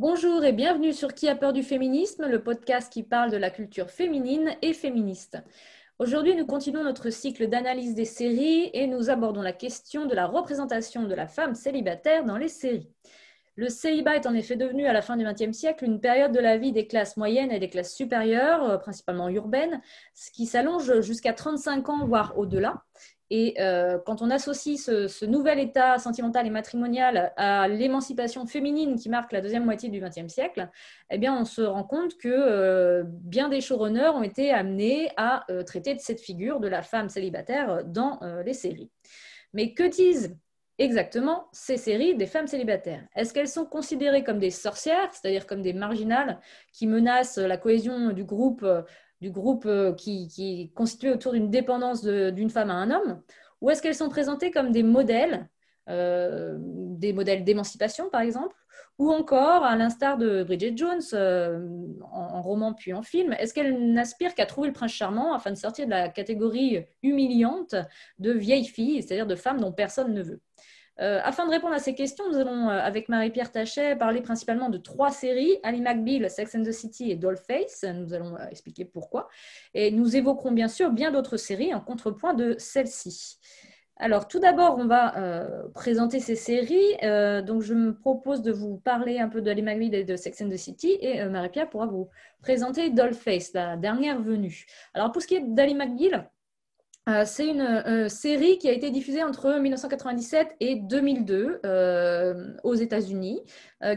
Bonjour et bienvenue sur Qui a peur du féminisme, le podcast qui parle de la culture féminine et féministe. Aujourd'hui, nous continuons notre cycle d'analyse des séries et nous abordons la question de la représentation de la femme célibataire dans les séries. Le célibat est en effet devenu à la fin du XXe siècle une période de la vie des classes moyennes et des classes supérieures, euh, principalement urbaines, ce qui s'allonge jusqu'à 35 ans, voire au-delà. Et euh, quand on associe ce, nouvel état sentimental et matrimonial à l'émancipation féminine qui marque la deuxième moitié du XXe siècle, eh bien, on se rend compte que euh, bien des showrunners ont été amenés à euh, traiter de cette figure de la femme célibataire dans les séries. Mais que disent exactement ces séries des femmes célibataires? Est-ce qu'elles sont considérées comme des sorcières, c'est-à-dire comme des marginales qui menacent la cohésion du groupe du groupe euh, qui, est constitué autour d'une dépendance d'une femme à un homme Ou est-ce qu'elles sont présentées comme des modèles, euh, des modèles d'émancipation par exemple ou encore, à l'instar de Bridget Jones, euh, en, roman puis en film, est-ce qu'elle n'aspire qu'à trouver le prince charmant afin de sortir de la catégorie humiliante de vieille fille, c'est-à-dire de femme dont personne ne veut? Euh, afin de répondre à ces questions, nous allons, euh, avec Marie-Pierre Tachet, parler principalement de trois séries, Ali McBeal, Sex and the City et Dollface. Nous allons euh, expliquer pourquoi. Et nous évoquerons bien sûr bien d'autres séries en contrepoint de celle-ci. Alors, tout d'abord, on va présenter ces séries. donc, je me propose de vous parler un peu d'Ali McBeal et de Sex and the City, et Marie-Pierre pourra vous présenter Dollface, la dernière venue. Alors, pour ce qui est d'Ali McBeal, euh, c'est une euh, série qui a été diffusée entre 1997 et 2002 euh, aux États-Unis,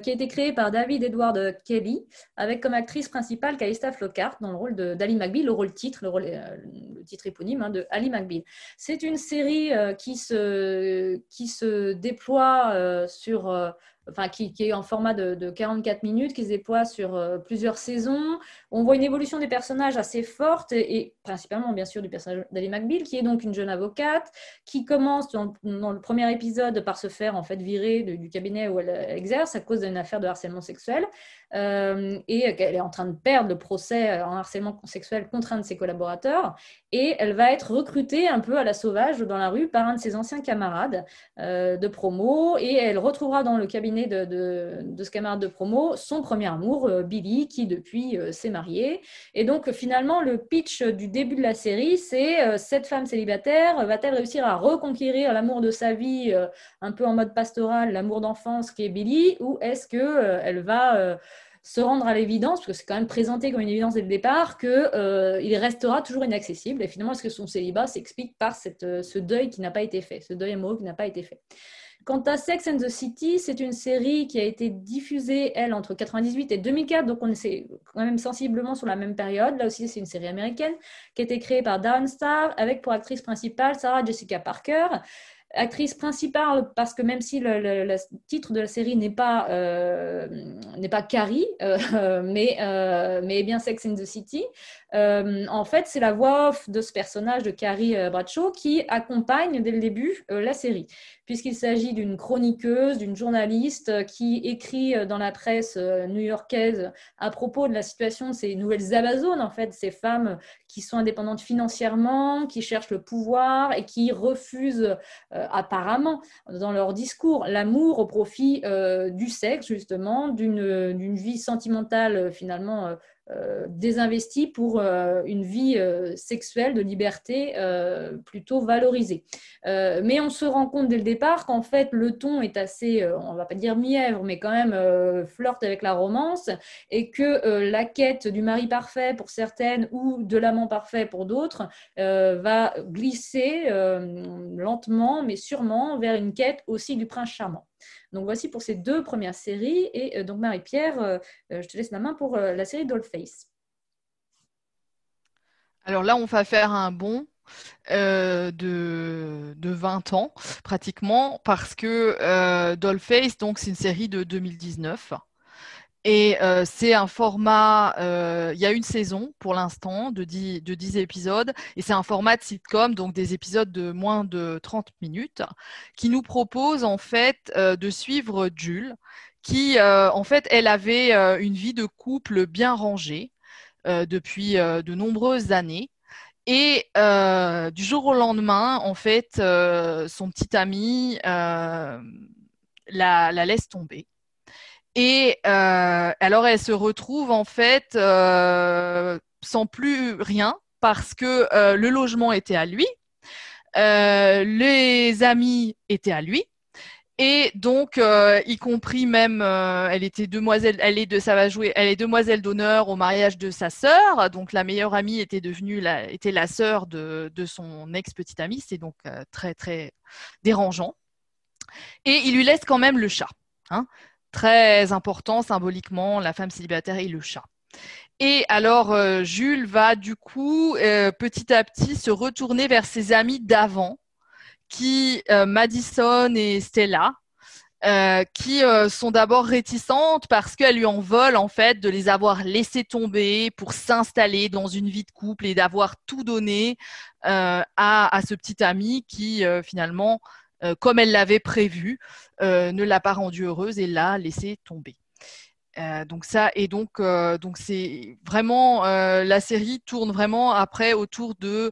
qui a été créée par David Edward Kelly, avec comme actrice principale Calista Flockhart dans le rôle d'Ali McBeal, le rôle titre, le, titre éponyme hein, de Ali McBeal. C'est une série qui, se, qui se déploie sur enfin, qui, est en format de, 44 minutes, qui se déploie sur euh, plusieurs saisons. On voit une évolution des personnages assez forte, et, principalement, bien sûr, du personnage d'Ali McBeal, qui est donc une jeune avocate, qui commence dans, le premier épisode par se faire en fait virer du cabinet où elle, exerce à cause d'une affaire de harcèlement sexuel, euh, et qu'elle est en train de perdre le procès en harcèlement sexuel contre un de ses collaborateurs, et elle va être recrutée un peu à la sauvage dans la rue par un de ses anciens camarades euh, de promo, et elle retrouvera dans le cabinet de, ce camarade de promo, son premier amour, euh, Billy, qui depuis euh, s'est marié. Et donc finalement, le pitch du début de la série, c'est euh, cette femme célibataire va-t-elle réussir à reconquérir l'amour de sa vie, un peu en mode pastoral, l'amour d'enfance qui est Billy, ou est-ce qu'elle va se rendre à l'évidence, parce que c'est quand même présenté comme une évidence dès le départ, qu'il restera toujours inaccessible. Et finalement, est-ce que son célibat s'explique par cette, ce deuil qui n'a pas été fait, ce deuil amoureux qui n'a pas été fait? Quant à Sex and the City, c'est une série qui a été diffusée, elle, entre 98 et 2004, donc on est quand même sensiblement sur la même période. Là aussi, c'est une série américaine qui a été créée par Darren Star, avec pour actrice principale Sarah Jessica Parker actrice principale parce que même si le, titre de la série n'est pas euh, Carrie euh, mais euh, mais bien Sex in the City en fait c'est la voix off de ce personnage de Carrie Bradshaw qui accompagne dès le début la série. Puisqu'il s'agit d'une chroniqueuse d'une journaliste qui écrit dans la presse new-yorkaise à propos de la situation de ces nouvelles Amazones en fait ces femmes qui sont indépendantes financièrement qui cherchent le pouvoir et qui refusent euh, apparemment dans leur discours l'amour au profit euh, du sexe, justement, d'une vie sentimentale euh, finalement euh, désinvesti pour euh, une vie euh, sexuelle de liberté plutôt valorisée. mais on se rend compte dès le départ qu'en fait le ton est assez, on va pas dire mièvre, mais quand même flirte avec la romance et que la quête du mari parfait pour certaines ou de l'amant parfait pour d'autres va glisser lentement mais sûrement vers une quête aussi du prince charmant. Donc voici pour ces deux premières séries. Et euh, donc Marie-Pierre, euh, euh, je te laisse la main pour la série Dollface. Alors là, on va faire un bond de, de, 20 ans pratiquement parce que Dollface, donc c'est une série de 2019 et euh, c'est un format, euh, il y a une saison pour l'instant de 10, de 10 épisodes, et c'est un format de sitcom, donc des épisodes de moins de 30 minutes, qui nous propose en fait euh, de suivre Jules, qui en fait, elle avait une vie de couple bien rangée depuis de nombreuses années. Et du jour au lendemain, en fait, son petit ami la, la laisse tomber. Et alors, elle se retrouve en fait sans plus rien parce que le logement était à lui, les amis étaient à lui. Et donc, euh, y compris même, euh, elle était demoiselle, elle est de, ça va jouer, elle est demoiselle d'honneur au mariage de sa sœur. Donc, la meilleure amie était devenue la, était la sœur de, de son ex petite amie. C'est donc euh, très très dérangeant. Et il lui laisse quand même le chat, hein. Très important symboliquement, la femme célibataire et le chat. Et alors, Jules va du coup petit à petit se retourner vers ses amis d'avant qui, euh, Madison et Stella, euh, qui euh, sont d'abord réticentes parce qu'elles lui en veulent en fait de les avoir laissés tomber pour s'installer dans une vie de couple et d'avoir tout donné à, ce petit ami qui finalement, comme elle l'avait prévu, ne l'a pas rendue heureuse et l'a laissé tomber. donc ça et donc donc c'est vraiment la série tourne vraiment après autour de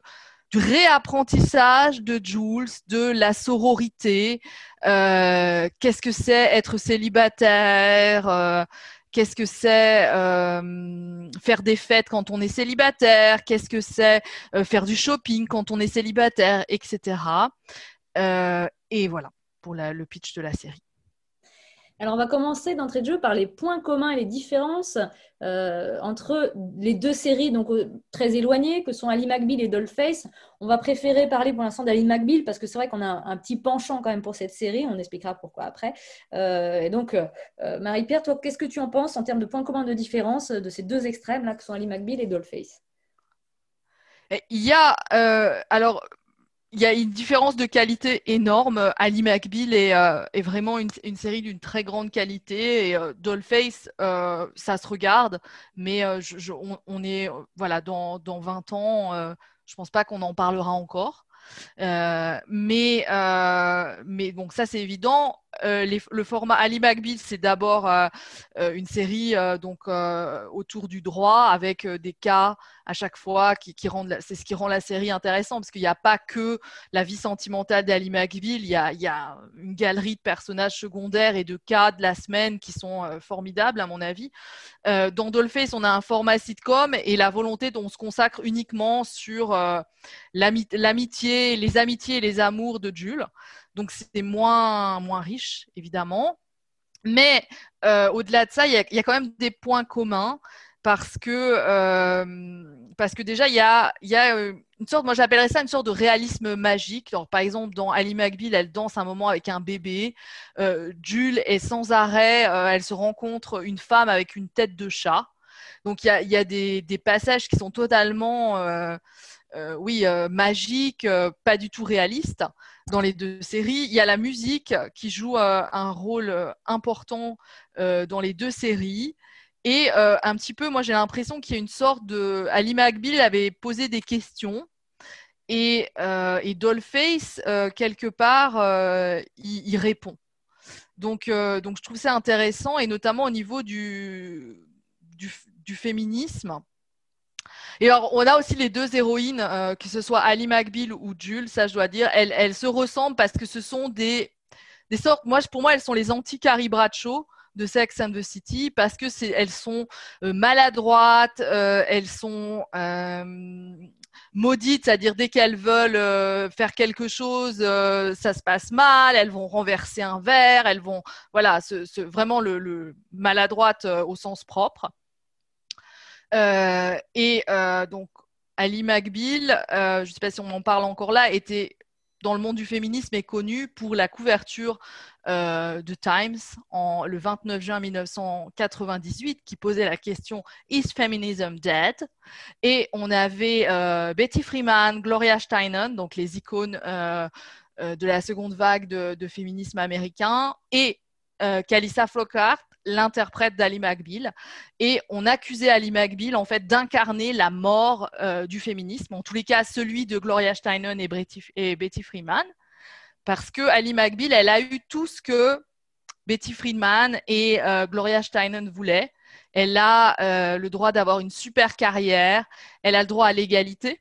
du réapprentissage de Jules, de la sororité. Euh, qu'est-ce que c'est être célibataire euh, Qu'est-ce que c'est euh, faire des fêtes quand on est célibataire Qu'est-ce que c'est faire du shopping quand on est célibataire, etc. et voilà pour le pitch de la série. Alors, on va commencer d'entrée de jeu par les points communs et les différences euh, entre les deux séries donc euh, très éloignées que sont Ali McBeal et Dollface. On va préférer parler pour l'instant d'Ali McBeal parce que c'est vrai qu'on a un, petit penchant quand même pour cette série. On expliquera pourquoi après. Euh, et donc, Marie-Pierre, toi, qu'est-ce que tu en penses en termes de points communs de différence de ces deux extrêmes là que sont Ali McBeal et Dollface? Il y a alors il y a une différence de qualité énorme. Ali McBeal est, euh, est vraiment une, une série d'une très grande qualité et euh, Dollface, euh, ça se regarde, mais euh, je, je, on, est voilà dans, dans 20 ans, euh, je pense pas qu'on en parlera encore. mais mais donc ça c'est évident. Les, le format Ali McBeal c'est d'abord une série donc autour du droit avec des cas à chaque fois, qui, rendent, c'est ce qui rend la série intéressante, parce qu'il n'y a pas que la vie sentimentale d'Ali McBeal, il y, a, il y a une galerie de personnages secondaires et de cas de la semaine qui sont euh, formidables, à mon avis. Euh, dans Dollface, on a un format sitcom et la volonté dont on se consacre uniquement sur euh, l'amitié, les amitiés et les amours de Jules. Donc c'est moins, riche, évidemment. Mais euh, au-delà de ça, il y, a, quand même des points communs parce que euh, déjà il y a euh, une sorte moi j'appellerais ça une sorte de réalisme magique. Par exemple dans Ali McBeal elle danse un moment avec un bébé. Jules est sans arrêt elle se rencontre une femme avec une tête de chat. Donc il y a, des, des passages qui sont totalement oui magiques pas du tout réalistes dans les deux séries il y a la musique qui joue un rôle important dans les deux séries et euh, un petit peu, moi j'ai l'impression qu'il y a une sorte de. Ali McBeal avait posé des questions et, euh, et Dollface, euh, quelque part, euh, il, répond. Donc, euh, donc je trouve ça intéressant et notamment au niveau du, du féminisme. Et alors, on a aussi les deux héroïnes, euh, que ce soit Ali McBeal ou Jules, ça je dois dire, elles, se ressemblent parce que ce sont des, des sortes, moi, pour moi, elles sont les anti-Carrie Bradshaw de Sex and the City parce que elles sont euh, maladroites, euh, elles sont maudites, c'est-à-dire dès qu'elles veulent faire quelque chose, ça se passe mal, elles vont renverser un verre, elles vont voilà, vraiment le, maladroite au sens propre. Et donc Ali McBeal, je ne sais pas si on en parle encore là, était dans le monde du féminisme est connu pour la couverture euh, de Times en, le 29 juin 1998 qui posait la question Is feminism dead? Et on avait euh, Betty Freeman, Gloria Steinem, donc les icônes euh, euh de la seconde vague de, féminisme américain, et euh, Kalissa Flockhart l'interprète d'Ali McBeal. Et on accusait Ali McBeal en fait d'incarner la mort euh, du féminisme, en tous les cas celui de Gloria Steinem et, Betty, et Betty Freeman, parce que Ali McBeal, elle a eu tout ce que Betty Friedman et euh, Gloria Steinem voulaient. Elle a euh, le droit d'avoir une super carrière, elle a le droit à l'égalité.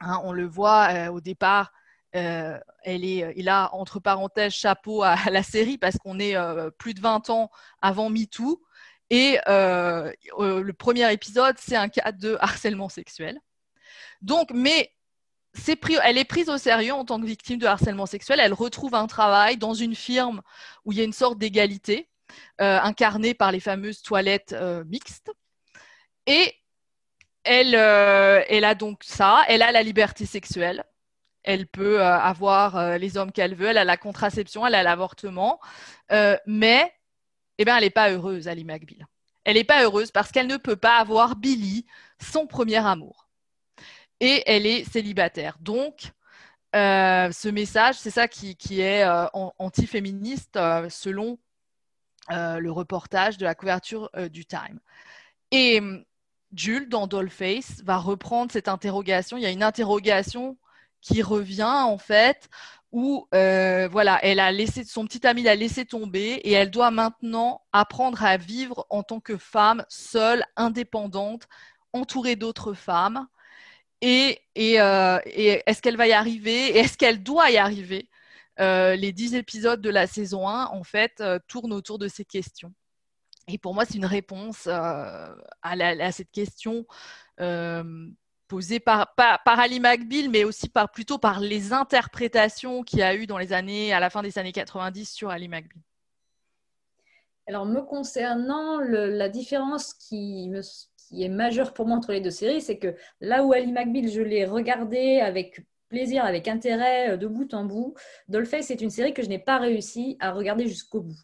Hein, on le voit au départ, elle est, il a entre parenthèses chapeau à, la série parce qu'on est plus de 20 ans avant MeToo. Et le premier épisode, c'est un cas de harcèlement sexuel. Donc, mais elle est prise au sérieux en tant que victime de harcèlement sexuel. Elle retrouve un travail dans une firme où il y a une sorte d'égalité, euh, incarnée par les fameuses toilettes euh, mixtes. Et euh, elle, a donc ça, elle a la liberté sexuelle. Elle peut avoir les hommes qu'elle veut, elle a la contraception, elle a l'avortement. mais eh ben, elle n'est pas heureuse, Ali McBeal. Elle n'est pas heureuse parce qu'elle ne peut pas avoir Billy, son premier amour et elle est célibataire. Donc, euh, ce message, c'est ça qui, est euh, anti-féministe euh, selon le reportage de la couverture du Time. Et Jules, dans Dollface, va reprendre cette interrogation. Il y a une interrogation qui revient en fait où voilà, elle a laissé son petit ami l'a laissé tomber et elle doit maintenant apprendre à vivre en tant que femme seule, indépendante, entourée d'autres femmes. Euh, et, est-ce qu'elle va y arriver est-ce qu'elle doit y arriver? Euh, Les dix épisodes de la saison 1, en fait, euh, tournent autour de ces questions. Et pour moi, c'est une réponse à, cette question posée par, Ali McBeal, mais aussi par, plutôt par les interprétations qu'il y a eu dans les années, à la fin des années 90 sur Ali McBeal. Alors, me concernant, la différence qui est majeur pour moi entre les deux séries, c'est que là où Ali McBeal, je l'ai regardé avec plaisir, avec intérêt, euh, de bout en bout, Dollface, c'est une série que je n'ai pas réussi à regarder jusqu'au bout.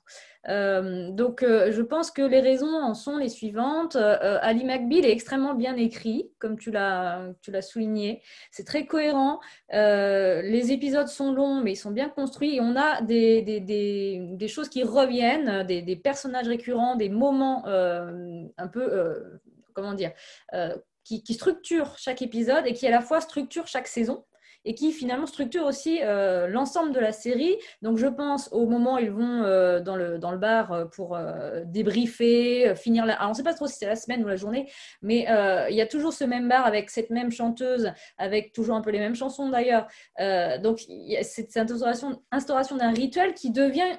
Euh, donc, euh, je pense que les raisons en sont les suivantes. Ali McBeal est extrêmement bien écrit, comme tu l'as, souligné. C'est très cohérent. les épisodes sont longs, mais ils sont bien construits. On a des, choses qui reviennent, des, personnages récurrents, des moments un peu comment dire, euh, qui, structure chaque épisode et qui à la fois structure chaque saison et qui finalement structure aussi euh, l'ensemble de la série. Donc je pense au moment où ils vont euh, dans, le, dans le bar pour débriefer, finir la... Alors on ne sait pas trop si c'est la semaine ou la journée, mais il y a toujours ce même bar avec cette même chanteuse, avec toujours un peu les mêmes chansons d'ailleurs. donc cette, instauration, instauration d'un rituel qui devient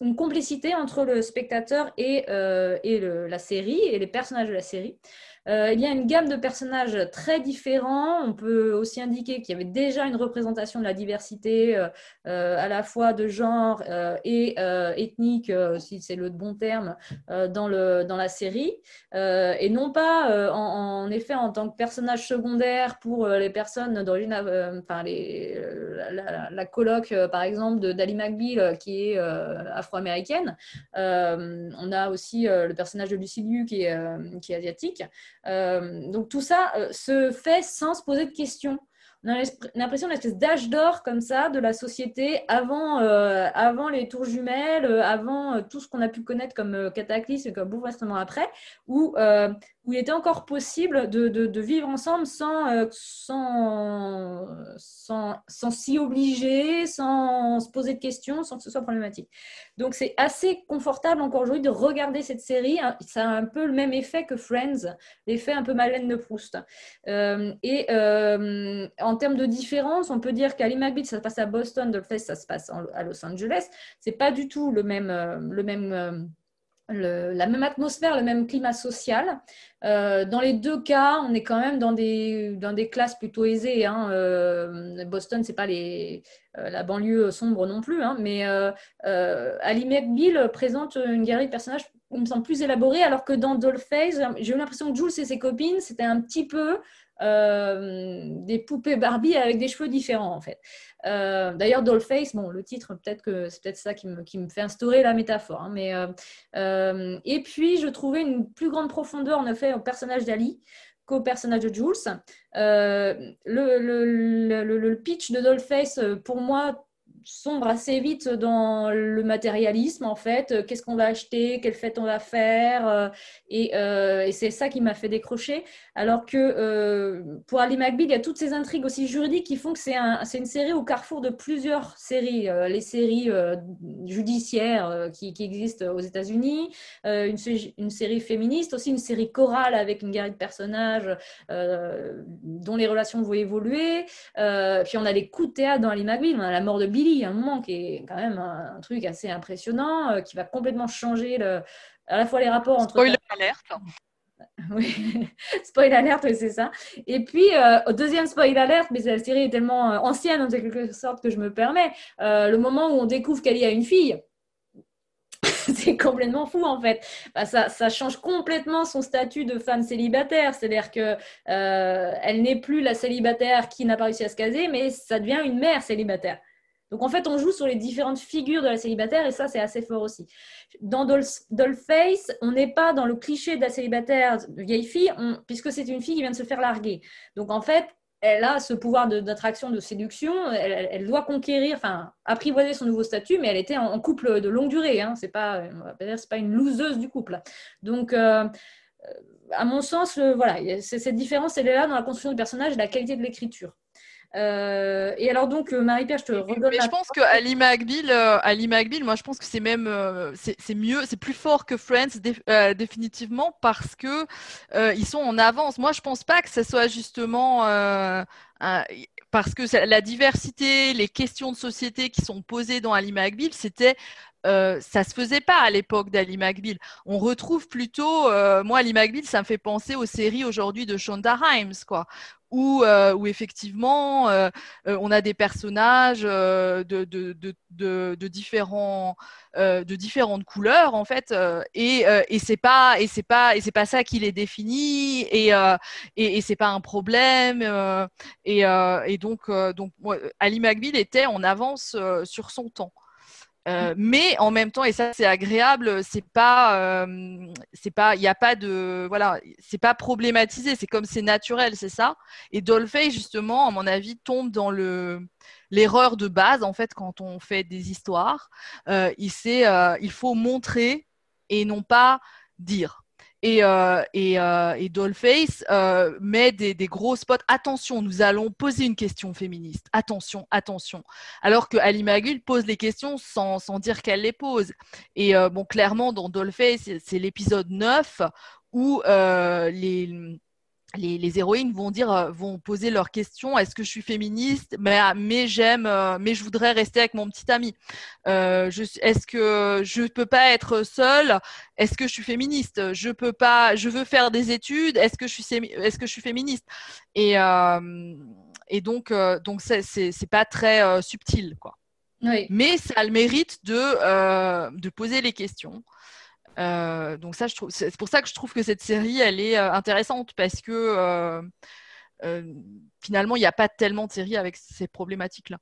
une complicité entre le spectateur et, euh, et la série et les personnages de la série. Euh, il y a une gamme de personnages très différents. On peut aussi indiquer qu'il y avait déjà une représentation de la diversité euh, euh, à la fois de genre et ethnique, si c'est le bon terme, dans, le, dans la série. et non pas, en, effet, en tant que personnage secondaire pour les personnes d'origine, enfin, les, la, la, coloc, par exemple, d'Ali McBeal, qui est afro-américaine. on a aussi le personnage de Lucy Liu, qui est, qui est asiatique. Euh, donc tout ça euh, se fait sans se poser de questions. On a l'impression d'une espèce d'âge d'or comme ça de la société avant, euh, avant les tours jumelles, avant tout ce qu'on a pu connaître comme cataclysme et comme bouleversement après, où où il était encore possible de, vivre ensemble sans, euh, sans, s'y obliger, sans se poser de questions, sans que ce soit problématique. Donc c'est assez confortable encore aujourd'hui de regarder cette série. Ça a un peu le même effet que Friends, l'effet un peu Madeleine de Proust. Euh, et euh, en termes de différence, on peut dire qu'Ali McBeal, ça se passe à Boston, Dolphins, ça se passe à Los Angeles. C'est pas du tout le même, le même la même atmosphère, le même climat social. Euh, dans les deux cas, on est quand même dans des, classes plutôt aisées. Hein. Euh, Boston, c'est pas les, euh, la banlieue sombre non plus, hein. mais Ali McBeal présente une galerie de personnages qui me semble plus élaborée, alors que dans Dollface, j'ai eu l'impression que Jules et ses copines, c'était un petit peu des poupées Barbie avec des cheveux différents en fait. Euh, d'ailleurs, Dollface, bon, le titre, peut-être que c'est peut-être ça qui me, qui me, fait instaurer la métaphore. Hein, mais, euh, euh, et puis, je trouvais une plus grande profondeur, en effet, au personnage d'Ali qu'au personnage de Jules. Le, le, le, le, pitch de Dollface, pour moi, sombre assez vite dans le matérialisme, en fait. Qu'est-ce qu'on va acheter? Quelle fête on va faire? Et, et c'est ça qui m'a fait décrocher. Alors que pour Ali McBeal, il y a toutes ces intrigues aussi juridiques qui font que c'est un, une série au carrefour de plusieurs séries. les séries judiciaires qui, existent aux États-Unis, une, une, série féministe, aussi une série chorale avec une galerie de personnages dont les relations vont évoluer. puis on a des coups de théâtre dans Ali McBeal. On a la mort de Billy, un moment qui est quand même un, truc assez impressionnant, euh, qui va complètement changer le, à la fois les rapports entre. Spoiler alerte. Oui, spoil alerte, c'est ça. Et puis, euh, deuxième spoil alerte, mais la série est tellement euh, ancienne en quelque sorte que je me permets, le moment où on découvre qu'elle a une fille, c'est complètement fou en fait. Bah, ça, ça, change complètement son statut de femme célibataire. C'est-à-dire que euh, elle n'est plus la célibataire qui n'a pas réussi à se caser, mais ça devient une mère célibataire. Donc en fait, on joue sur les différentes figures de la célibataire et ça, c'est assez fort aussi. Dans Dollface, on n'est pas dans le cliché de la célibataire vieille fille, puisque c'est une fille qui vient de se faire larguer. Donc en fait, elle a ce pouvoir d'attraction, de, séduction. Elle, doit conquérir, enfin, apprivoiser son nouveau statut, mais elle était en, couple de longue durée. Hein. C'est pas, c'est pas une loseuse du couple. Donc, euh, à mon sens, voilà, cette différence, elle est là dans la construction du personnage et la qualité de l'écriture. Euh, et alors donc, euh, Marie-Pierre, je te redonne. Mais je pense que Ali McBeal, euh, Ali McBeal, moi je pense que c'est même, c'est mieux, c'est plus fort que Friends définitivement parce que ils sont en avance. Moi, je pense pas que ce soit justement parce que la diversité, les questions de société qui sont posées dans Ali McBeal, c'était euh, ça se faisait pas à l'époque d'Ali McBeal. On retrouve plutôt, moi, Ali McBeal, ça me fait penser aux séries aujourd'hui de Shonda Rhimes, quoi, où, euh, où effectivement euh, euh, on a des personnages de, différents de différentes couleurs en fait et, et c'est pas et c'est pas et c'est pas ça qui les définit et et, et c'est pas un problème et, et donc donc Ali McBeal était en avance sur son temps. Euh, mais en même temps, et ça c'est agréable, c'est pas, euh, c'est pas, il a pas de, voilà, c'est pas problématisé, c'est comme c'est naturel, c'est ça. Et Dolphy justement, à mon avis, tombe dans le l'erreur de base en fait quand on fait des histoires. Euh, il, il faut montrer et non pas dire. Et, euh, euh, et Dollface euh, met des, gros spots. Attention, nous allons poser une question féministe. Attention, attention. Alors que Ali Magul pose les questions sans, sans dire qu'elle les pose. Et bon, clairement, dans Dollface, c'est l'épisode 9 où euh, les les, héroïnes vont dire, euh, vont poser leur question est-ce que je suis féministe? Mais, ah, mais j'aime, euh, mais je voudrais rester avec mon petit ami. Euh, est-ce que je peux pas être seule? Est-ce que je suis féministe? Je peux pas. Je veux faire des études. Est-ce que je suis, est-ce que je suis féministe? Et et donc donc c'est c'est pas très subtil quoi. Mais ça a le mérite de de poser les questions. Euh, donc ça, c'est pour ça que je trouve que cette série, elle est euh, intéressante parce que euh, finalement, il n'y a pas tellement de séries avec ces problématiques-là.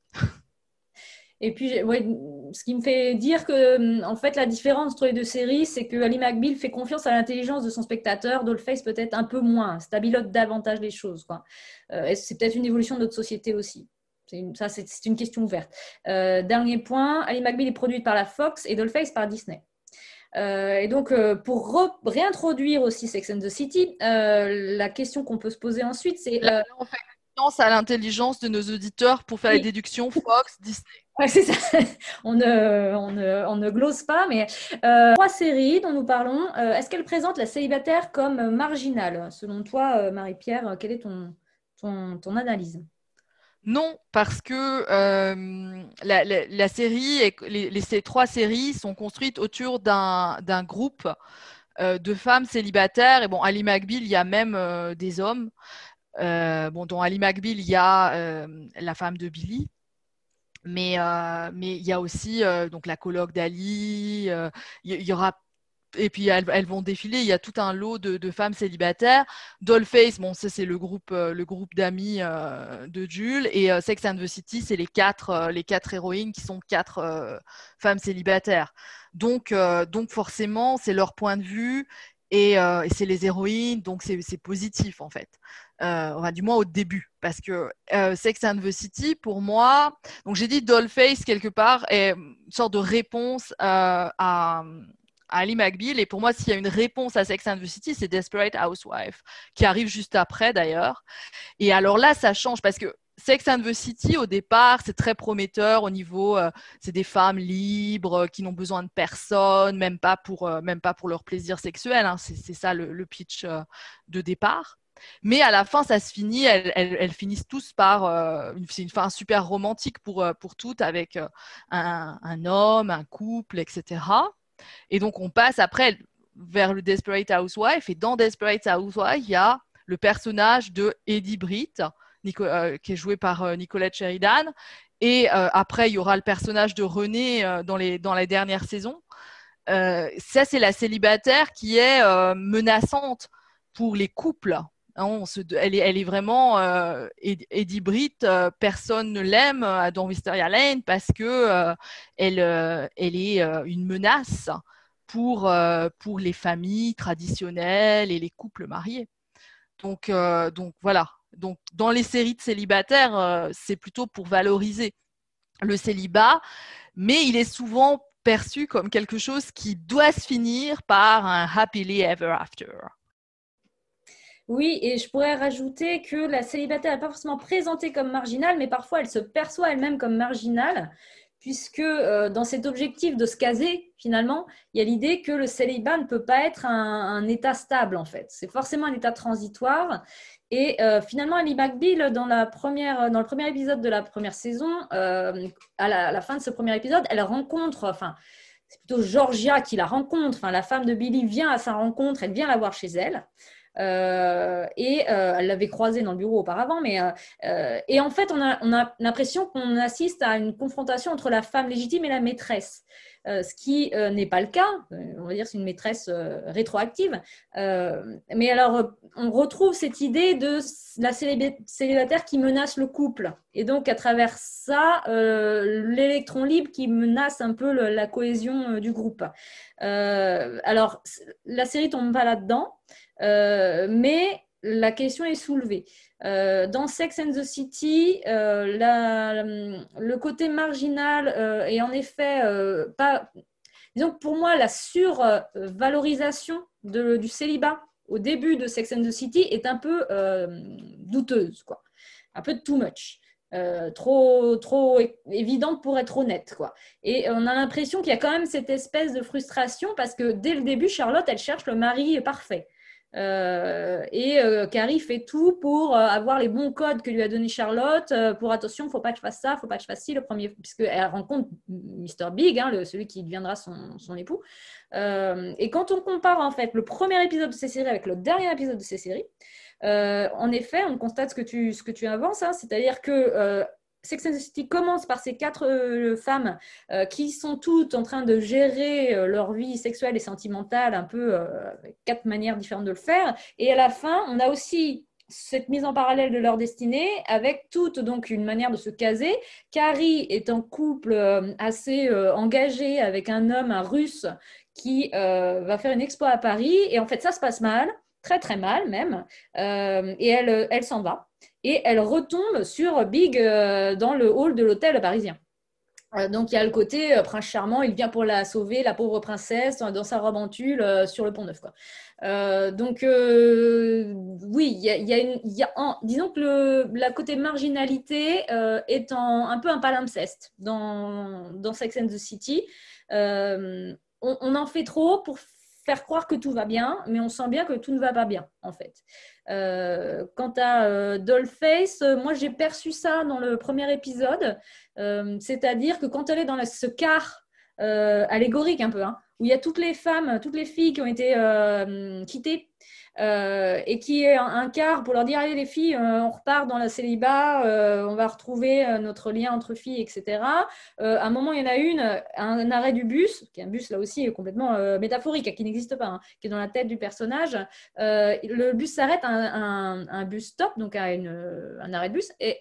Et puis, ce qui me fait dire que, en fait, la différence entre les deux séries, c'est que Ali McBeal fait confiance à l'intelligence de son spectateur, Dollface peut-être un peu moins, stabilote davantage les choses. c'est peut-être une évolution de notre société aussi. ça, c'est une question ouverte. dernier point, Ali McBeal est produite par la Fox et Dollface par Disney. Euh, et donc, euh, pour réintroduire aussi Sex and the City, euh, la question qu'on peut se poser ensuite, c'est... on fait confiance à l'intelligence de nos auditeurs pour faire les déductions Fox, Disney. Ouais, c'est ça. on, ne, on, ne, on ne glose pas, mais trois séries dont nous parlons, est-ce qu'elles présentent la célibataire comme marginale? Selon toi, Marie-Pierre, quelle est ton, ton, ton analyse? Non, parce que euh, la, série, les, ces trois séries sont construites autour d'un groupe euh, de femmes célibataires. Et bon, Ali McBeal, il y a même euh, des hommes. bon, dans Ali McBeal, il y a la femme de Billy. Mais, il y a aussi donc la colloque d'Ali. il y, aura et puis elles, vont défiler. Il y a tout un lot de, femmes célibataires. Dollface, bon, c'est le groupe, euh, le groupe d'amis euh, de Jules. Et euh, Sex and the City, c'est les quatre, les quatre héroïnes qui sont quatre femmes célibataires. Donc, donc forcément, c'est leur point de vue. et, c'est les héroïnes, donc c'est positif en fait. du moins au début, parce que Sex and the City, pour moi, donc j'ai dit Dollface quelque part est une sorte de réponse à Ali McBeal. Et pour moi, s'il y a une réponse à Sex and the City, c'est Desperate Housewife, qui arrive juste après d'ailleurs. Et alors là, ça change parce que Sex and the City, au départ, c'est très prometteur au niveau, euh, c'est des femmes libres euh, qui n'ont besoin de personne, même pas pour, euh, même pas pour leur plaisir sexuel. Hein. C'est ça le, pitch de départ. Mais à la fin, ça se finit, elles, finissent tous par. c'est une fin super romantique pour, pour toutes, avec un, un, homme, un couple, etc. Et donc, on passe après vers le Desperate Housewife. Et dans Desperate Housewife, il y a le personnage de Eddie Britt, euh, qui est joué par euh, Nicolette Sheridan. Et euh, après, il y aura le personnage de René dans, les, dans la dernière saison. ça, c'est la célibataire qui est menaçante pour les couples. Hein, elle, est, vraiment Eddie Britt, personne ne l'aime dans Wisteria Lane parce que elle, elle est une menace pour, les familles traditionnelles et les couples mariés. Donc, voilà, dans les séries de célibataires, euh, c'est plutôt pour valoriser le célibat, mais il est souvent perçu comme quelque chose qui doit se finir par un happily ever after. Oui, et je pourrais rajouter que la célibataire n'est pas forcément présentée comme marginale, mais parfois elle se perçoit elle-même comme marginale puisque euh, dans cet objectif de se caser, finalement, il y a l'idée que le célibat ne peut pas être un, état stable, en fait. C'est forcément un état transitoire. Et euh, finalement, Ali McBeal, dans, la le premier épisode de la première saison, euh, à, la, fin de ce premier épisode, elle rencontre, enfin, c'est plutôt Georgia qui la rencontre, enfin, la femme de Billy vient à sa rencontre, elle vient la voir chez elle. Euh, et euh, elle l'avait croisé dans le bureau auparavant, mais euh, et en fait, on a, on a l'impression qu'on assiste à une confrontation entre la femme légitime et la maîtresse. ce qui n'est pas le cas. On va dire c'est une maîtresse rétroactive. mais alors, on retrouve cette idée de la célibataire qui menace le couple. Et donc, à travers ça, l'électron libre qui menace un peu la cohésion du groupe. alors, la série tombe pas là-dedans. Euh, mais la question est soulevée. Euh, dans Sex and the City, euh, le côté marginal est en effet pas. Disons que pour moi, la survalorisation du célibat au début de Sex and the City est un peu douteuse, quoi. un peu too much. trop, trop évidente pour être honnête. Quoi. Et on a l'impression qu'il y a quand même cette espèce de frustration parce que dès le début, Charlotte, elle cherche le mari parfait. Euh, et euh, Carrie fait tout pour euh, avoir les bons codes que lui a donné Charlotte. pour attention, faut pas que je fasse ça, faut pas que je fasse ci. Le premier, puisqu'elle rencontre Mr. Big, hein, celui qui deviendra son, époux. et quand on compare en fait le premier épisode de ces séries avec le dernier épisode de ces séries, en effet, on constate ce que tu, ce que tu avances, hein, c'est-à-dire que Sex and the City commence par ces quatre euh, femmes euh, qui sont toutes en train de gérer euh, leur vie sexuelle et sentimentale, un peu quatre manières différentes de le faire. Et à la fin, on a aussi cette mise en parallèle de leur destinée avec toute donc une manière de se caser. Carrie est en couple assez engagé avec un homme, un russe, qui va faire une expo à Paris. Et en fait, ça se passe mal, très très mal même. et elle, elle s'en va et elle retombe sur Big euh, dans le hall de l'hôtel parisien. Euh, donc il y a le côté euh, prince charmant, il vient pour la sauver, la pauvre princesse, dans, sa robe en tulle sur le pont neuf. Donc oui, il y a, une, disons que le la côté marginalité est un peu un palimpseste dans, dans Sex and the City. On, en fait trop pour faire croire que tout va bien, mais on sent bien que tout ne va pas bien en fait. Euh, quant à euh, Dollface, euh, moi j'ai perçu ça dans le premier épisode, c'est-à-dire que quand elle est dans ce car allégorique un peu, hein, où il y a toutes les femmes, toutes les filles qui ont été quittées et qui est un, quart pour leur dire allez les filles, on repart dans la célibat, on va retrouver notre lien entre filles, etc. à un moment, il y en a une, un, arrêt du bus, qui est un bus là aussi complètement métaphorique, qui n'existe pas, hein, qui est dans la tête du personnage. le bus s'arrête, un, un, bus stop, donc à une, un arrêt de bus, et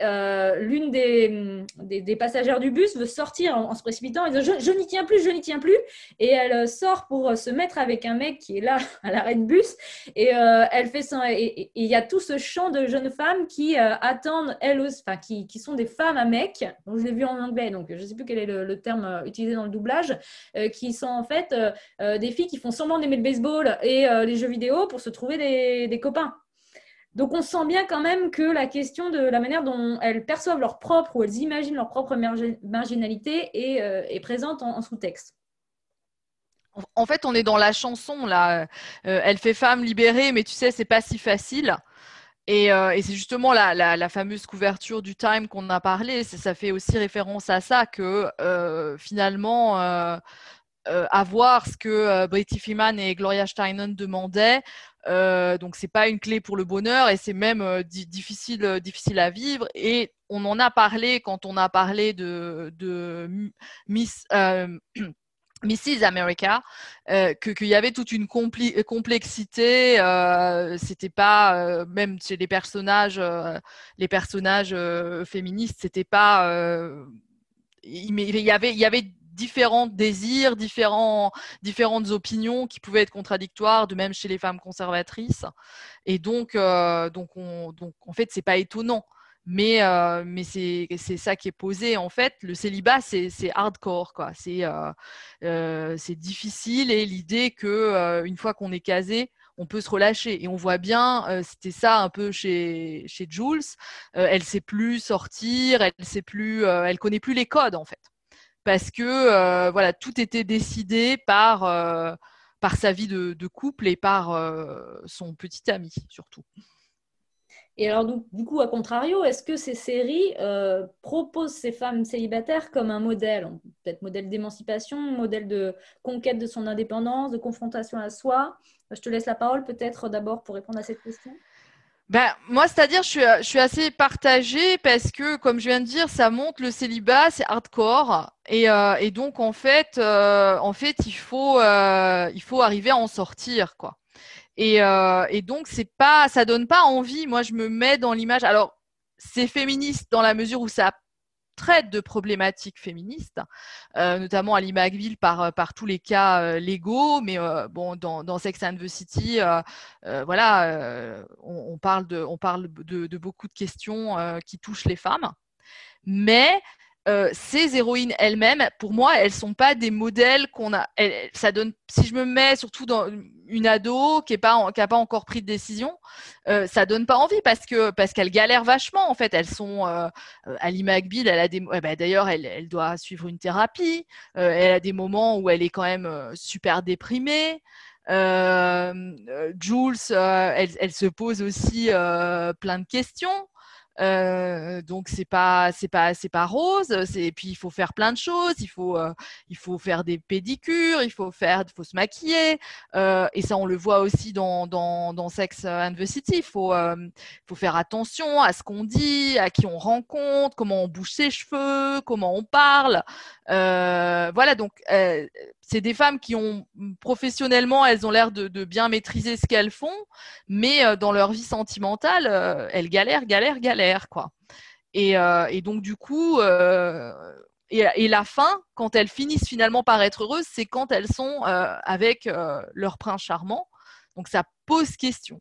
l'une des, des, passagères du bus veut sortir en, se précipitant et je, je n'y tiens plus, je n'y tiens plus, et elle sort pour se mettre avec un mec qui est là à l'arrêt de bus, et elle fait son, et il y a tout ce chant de jeunes femmes qui attendent elles aussi, qui, sont des femmes à mecs, donc je l'ai vu en anglais, donc je ne sais plus quel est le, terme utilisé dans le doublage, qui sont en fait des filles qui font semblant d'aimer le baseball et les jeux vidéo pour se trouver des, copains. Donc on sent bien quand même que la question de la manière dont elles perçoivent leur propre ou elles imaginent leur propre marginalité est, euh, présente en, sous-texte. En fait, on est dans la chanson là. Euh, elle fait femme libérée, mais tu sais, c'est pas si facile. Et, euh, c'est justement la, fameuse couverture du Time qu'on a parlé. Ça, fait aussi référence à ça que finalement, avoir ce que Britty Freeman et Gloria Steinem demandaient, euh, donc c'est pas une clé pour le bonheur et c'est même euh, difficile, euh, difficile à vivre. Et on en a parlé quand on a parlé de Miss. Mrs. America, qu'il y avait toute une complexité. c'était pas même chez les personnages, les personnages féministes, c'était pas. il y avait, il y avait différents désirs, différents, différentes opinions qui pouvaient être contradictoires, de même chez les femmes conservatrices. Et donc, euh, donc, on, donc en fait, c'est pas étonnant. Mais, euh, c'est ça qui est posé. En fait, le célibat, c'est hardcore. quoi. C'est euh, c'est difficile et l'idée que une fois qu'on est casé, on peut se relâcher. Et on voit bien, c'était ça un peu chez, Jules. elle sait plus sortir, elle sait plus, elle connaît plus les codes en fait parce que euh, voilà, tout était décidé par, euh, sa vie de, couple et par euh, son petit ami surtout. Et alors, du, coup, à contrario, est-ce que ces séries proposent ces femmes célibataires comme un modèle, peut-être modèle d'émancipation, modèle de conquête de son indépendance, de confrontation à soi? Je te laisse la parole peut-être d'abord pour répondre à cette question. Ben, moi, c'est-à-dire, je suis, je suis, assez partagée parce que, comme je viens de dire, ça montre le célibat, c'est hardcore. Et, euh, donc, en fait, euh, en fait il, faut, euh, il faut arriver à en sortir. quoi. Et, euh, et donc, c'est pas, ça donne pas envie. Moi, je me mets dans l'image. Alors, c'est féministe dans la mesure où ça traite de problématiques féministes, euh, notamment Ali McVille par, euh, par tous les cas légaux, mais bon, dans, Sex and the City, voilà, on, parle, de, on parle de, de beaucoup de questions qui touchent les femmes. Mais euh, ces héroïnes elles-mêmes, pour moi, elles sont pas des modèles qu'on a. ça donne. Si je me mets surtout dans une ado qui n'a pas, encore pris de décision, euh, ça donne pas envie parce que parce qu'elles galèrent vachement. En fait, elles sont. Euh, Ali McBeal, elle a bah, D'ailleurs, elle, elle, doit suivre une thérapie. Euh, elle a des moments où elle est quand même super déprimée. Jules, elle, elle, se pose aussi plein de questions. Euh, donc c'est pas c'est pas c'est pas rose. Et puis il faut faire plein de choses. Il faut euh, il faut faire des pédicures. Il faut faire faut se maquiller. Euh, et ça on le voit aussi dans dans, dans Sex and the City. Il faut faut faire attention à ce qu'on dit, à qui on rencontre, comment on bouge ses cheveux, comment on parle. voilà donc c'est des femmes qui ont professionnellement, elles ont l'air de, bien maîtriser ce qu'elles font, mais euh, dans leur vie sentimentale, euh, elles galèrent, galèrent, galèrent, quoi. Et, euh, donc du coup, et, la fin, quand elles finissent finalement par être heureuses, c'est quand elles sont avec leur prince charmant. Donc ça pose question.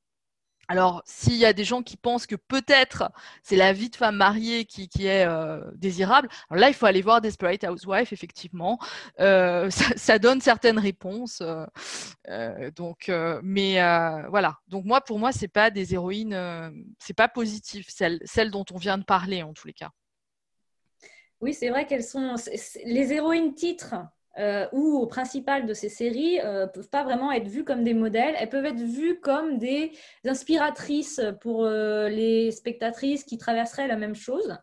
Alors, s'il y a des gens qui pensent que peut-être c'est la vie de femme mariée qui, est euh, désirable, alors là, il faut aller voir Desperate Housewife, effectivement. Euh, ça, donne certaines réponses. Euh, donc, mais voilà. Donc moi, pour moi, c'est pas des héroïnes, c'est pas positif, celles, celles dont on vient de parler en tous les cas. Oui, c'est vrai qu'elles sont les héroïnes titres euh, ou au principal de ces séries ne euh, peuvent pas vraiment être vues comme des modèles, elles peuvent être vues comme des inspiratrices pour euh, les spectatrices qui traverseraient la même chose.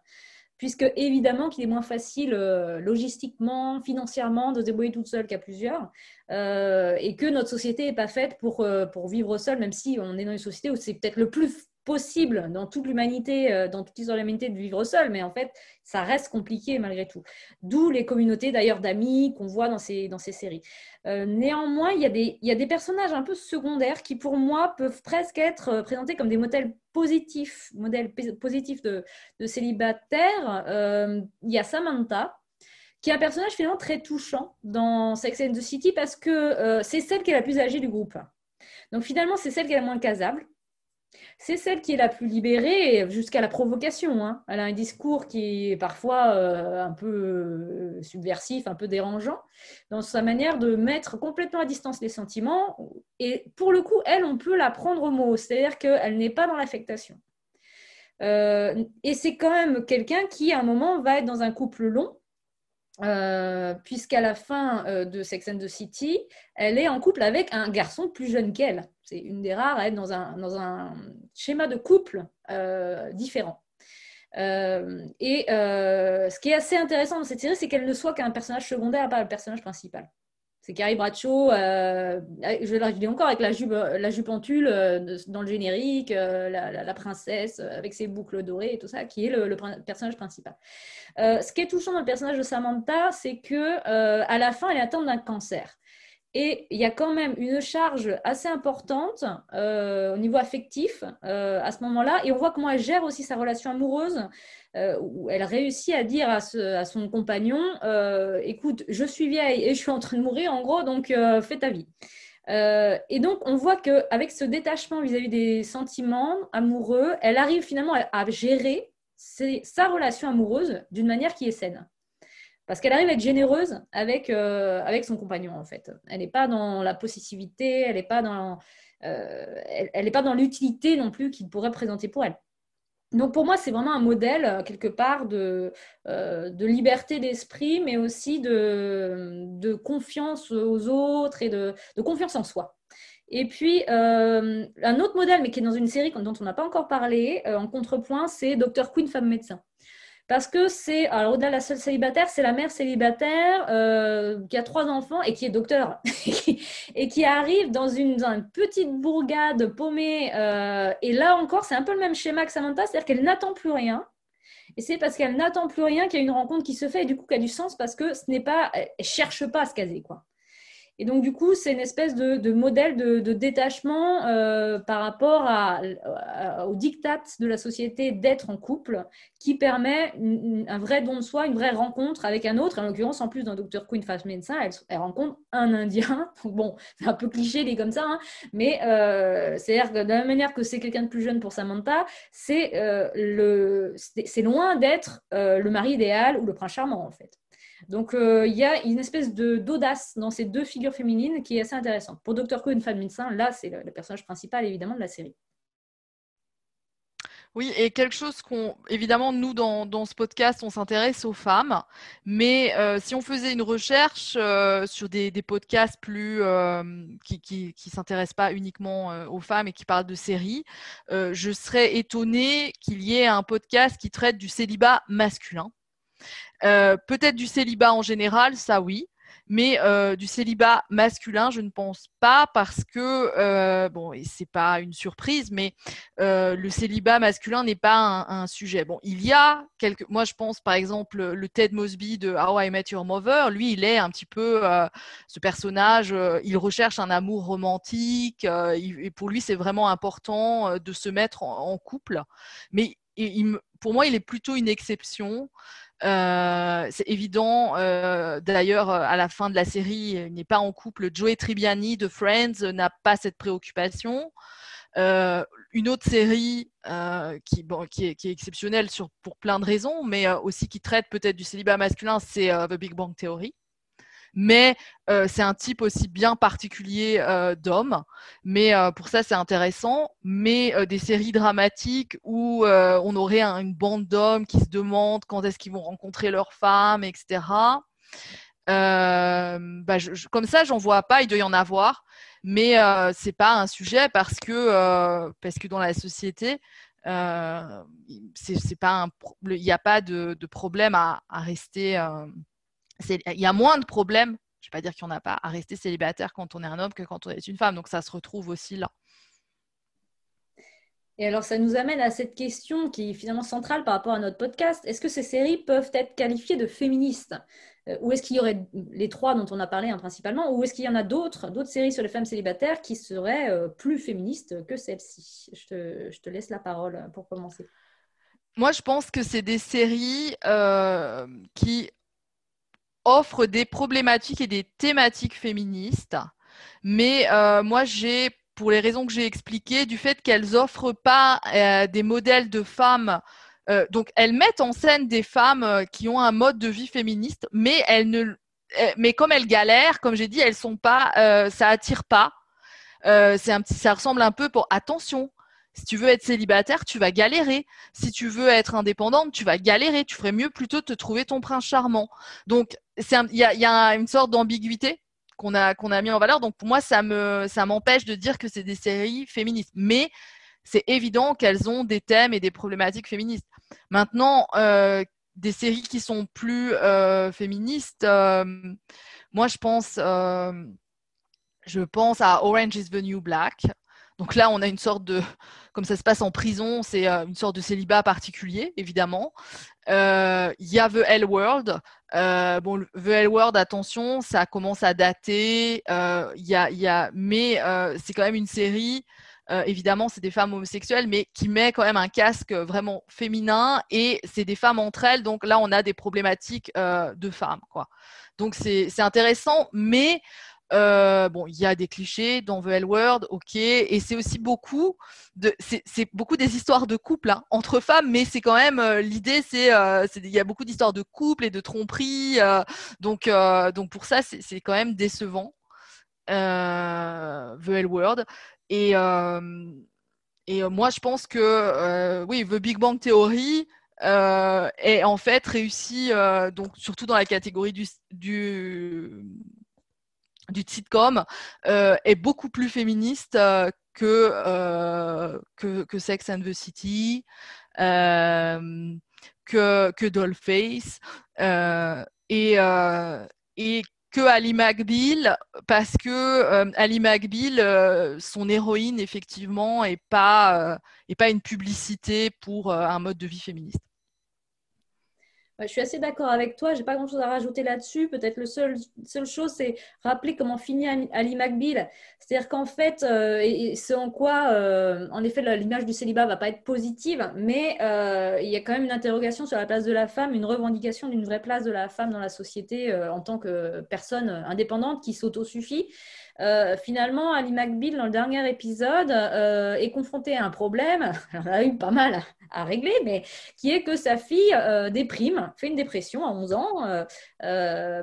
puisque évidemment qu'il est moins facile logistiquement, financièrement de se débrouiller toute seule qu'à plusieurs, et que notre société n'est pas faite pour, pour vivre seule, même si on est dans une société où c'est peut-être le plus possible dans toute l'humanité, euh, dans toute l'histoire de l'humanité de vivre seul, mais en fait, ça reste compliqué malgré tout. D'où les communautés d'ailleurs d'amis qu'on voit dans ces, dans ces séries. Euh, néanmoins, il y, a des, y a des personnages un peu secondaires qui, pour moi, peuvent presque être euh, présentés comme des modèles positifs, modèles positifs de, de célibataires. il y a Samantha, qui est un personnage finalement très touchant dans Sex and the City parce que c'est celle qui est la plus âgée du groupe. Donc finalement, c'est celle qui est la moins casable c'est celle qui est la plus libérée jusqu'à la provocation. Hein. Elle a un discours qui est parfois euh, un peu euh, subversif, un peu dérangeant, dans sa manière de mettre complètement à distance les sentiments. Et pour le coup, elle, on peut la prendre au mot, c'est-à-dire qu'elle n'est pas dans l'affectation. Euh, et c'est quand même quelqu'un qui, à un moment, va être dans un couple long, puisqu'à la fin de Sex and the City, elle est en couple avec un garçon plus jeune qu'elle. C'est une des rares à être dans un, dans un schéma de couple euh, différent. Euh, et euh, ce qui est assez intéressant dans cette série, c'est qu'elle ne soit qu'un personnage secondaire, pas le personnage principal. C'est Carrie Bradshaw, je le dis encore, avec la jupe, la jupe dans le générique, la, princesse avec ses boucles dorées et tout ça, qui est le, personnage principal. ce qui est touchant dans le personnage de Samantha, c'est que à la fin, elle est atteinte d'un cancer. Et il y a quand même une charge assez importante euh, au niveau affectif euh, à ce moment-là. Et on voit comment elle gère aussi sa relation amoureuse, euh, où elle réussit à dire à, son compagnon, écoute, je suis vieille et je suis en train de mourir, en gros, donc fais ta vie. et donc, on voit qu'avec ce détachement vis-à-vis des sentiments amoureux, elle arrive finalement à, gérer sa relation amoureuse d'une manière qui est saine. Parce qu'elle arrive à être généreuse avec, euh, son compagnon, en fait. Elle n'est pas dans la possessivité, elle n'est pas dans, euh, pas dans l'utilité non plus qu'il pourrait présenter pour elle. Donc pour moi, c'est vraiment un modèle, euh, quelque part, de, liberté d'esprit, mais aussi de, confiance aux autres et de, de confiance en soi. Et puis, un autre modèle, mais qui est dans une série dont on n'a pas encore parlé, en contrepoint, c'est Dr. Queen, femme médecin. Parce que c'est, alors au-delà de la seule célibataire, c'est la mère célibataire euh, qui a trois enfants et qui est docteur et qui arrive dans une, petite bourgade paumée. Euh, et là encore, c'est un peu le même schéma que Samantha, c'est-à-dire qu'elle n'attend plus rien. Et c'est parce qu'elle n'attend plus rien qu'il y a une rencontre qui se fait et du coup qui a du sens parce que ce n'est pas, elle cherche pas à se caser quoi. Et donc, du coup, c'est une espèce de, modèle de, détachement euh, par rapport à, au diktat de la société d'être en couple qui permet un vrai don de soi, une vraie rencontre avec un autre. En l'occurrence, en plus d'un docteur Queen Fast Médecin, elle, rencontre un Indien. bon, c'est un peu cliché, dit comme ça, hein, mais euh, c'est-à-dire que de la même manière que c'est quelqu'un de plus jeune pour Samantha, c'est euh, loin d'être euh, le mari idéal ou le prince charmant, en fait. Donc, euh, il y a une espèce d'audace dans ces deux figures féminines qui est assez intéressante. Pour Dr. Quinn, une femme médecin, là, c'est le, personnage principal, évidemment, de la série. Oui, et quelque chose qu'on, évidemment, nous, dans, ce podcast, on s'intéresse aux femmes, mais euh, si on faisait une recherche euh, sur des, podcasts plus qui ne s'intéressent pas uniquement aux femmes et qui parlent de séries, je serais étonnée qu'il y ait un podcast qui traite du célibat masculin. Euh, peut-être du célibat en général, ça oui. Mais euh, du célibat masculin, je ne pense pas parce que, euh, bon, et c'est pas une surprise, mais le célibat masculin n'est pas un, sujet. Bon, il y a quelques. Moi, je pense par exemple le Ted Mosby de How I Met Your Mother. Lui, il est un petit peu ce personnage. il recherche un amour romantique. et pour lui, c'est vraiment important de se mettre en, couple. Mais pour moi, il est plutôt une exception. Euh, c'est évident. Euh, d'ailleurs, à la fin de la série, il n'est pas en couple. Joey Tribbiani de Friends n'a pas cette préoccupation. Euh, une autre série qui, qui, est, qui, est, exceptionnelle sur, pour plein de raisons, mais aussi qui traite peut-être du célibat masculin, c'est The Big Bang Theory mais euh, c'est un type aussi bien particulier euh, d'homme. Mais euh, pour ça, c'est intéressant. Mais des séries dramatiques où on aurait une bande d'hommes qui se demandent quand est-ce qu'ils vont rencontrer leur femme, etc. Bah, comme ça, j'en vois pas. Il doit y en avoir, mais c'est pas un sujet parce que parce que dans la société, c'est pas il n'y a pas de, problème à, rester. Il y a moins de problèmes, je ne vais pas dire qu'il n'y en a pas, à rester célibataire quand on est un homme que quand on est une femme. Donc ça se retrouve aussi là. Et alors, ça nous amène à cette question qui est finalement centrale par rapport à notre podcast. Est-ce que ces séries peuvent être qualifiées de féministes? Euh, Ou est-ce qu'il y aurait les trois dont on a parlé hein, principalement Ou est-ce qu'il y en a d'autres, d'autres séries sur les femmes célibataires qui seraient euh, plus féministes que celle-ci je te, laisse la parole pour commencer. Moi, je pense que c'est des séries euh, qui offrent des problématiques et des thématiques féministes. Mais moi, j'ai pour les raisons que j'ai expliquées, du fait qu'elles offrent pas euh, des modèles de femmes. Euh, donc, elles mettent en scène des femmes euh, qui ont un mode de vie féministe, mais elles ne, mais comme elles galèrent, comme j'ai dit, elles sont pas, ça attire pas. c'est un petit, ça ressemble un peu pour attention. Si tu veux être célibataire, tu vas galérer. Si tu veux être indépendante, tu vas galérer. Tu ferais mieux plutôt te trouver ton prince charmant. Donc, il y a, une sorte d'ambiguïté qu'on a, qu'on a mis en valeur. Donc pour moi, ça me, ça m'empêche de dire que c'est des séries féministes. Mais c'est évident qu'elles ont des thèmes et des problématiques féministes. Maintenant, euh, des séries qui sont plus euh, féministes, euh, moi je pense à Orange is the New Black. Donc là, on a une sorte de, comme ça se passe en prison, c'est une sorte de célibat particulier, évidemment. Il y a The Hell World, euh, bon, The L Word, attention, ça commence à dater. Euh, y a, y a, mais euh, c'est quand même une série. Euh, évidemment, c'est des femmes homosexuelles, mais qui met quand même un casque vraiment féminin et c'est des femmes entre elles. Donc là, on a des problématiques euh, de femmes, quoi. Donc c'est intéressant, mais euh, bon, il y a des clichés dans The L World, ok, et c'est aussi beaucoup de, c'est beaucoup des histoires de couple hein, entre femmes, mais c'est quand même euh, l'idée, c'est, euh, il y a beaucoup d'histoires de couple et de tromperie, donc donc pour ça, c'est quand même décevant. The L World et et moi, je pense que oui, The Big Bang Theory, est en fait réussi, donc surtout dans la catégorie du, du du sitcom euh, est beaucoup plus féministe euh, euh, que, Sex and the City, que, que Dollface et, que Ali McBeal parce que Ali McBeal, son héroïne effectivement est pas est pas une publicité pour un mode de vie féministe je suis assez d'accord avec toi. J'ai pas grand chose à rajouter là-dessus. Peut-être le seul seule chose, c'est rappeler comment finit Ali McBeal. C'est-à-dire qu'en fait, euh, et, ce en quoi, euh, en effet, l'image du célibat va pas être positive, mais euh, il y a quand même une interrogation sur la place de la femme, une revendication d'une vraie place de la femme dans la société en tant que personne indépendante qui s'autosuffit. Euh, finalement, Ali McBeal, dans le dernier épisode, euh, est confronté à un problème, elle a eu pas mal à régler, mais qui est que sa fille euh, déprime, fait une dépression à 11 ans,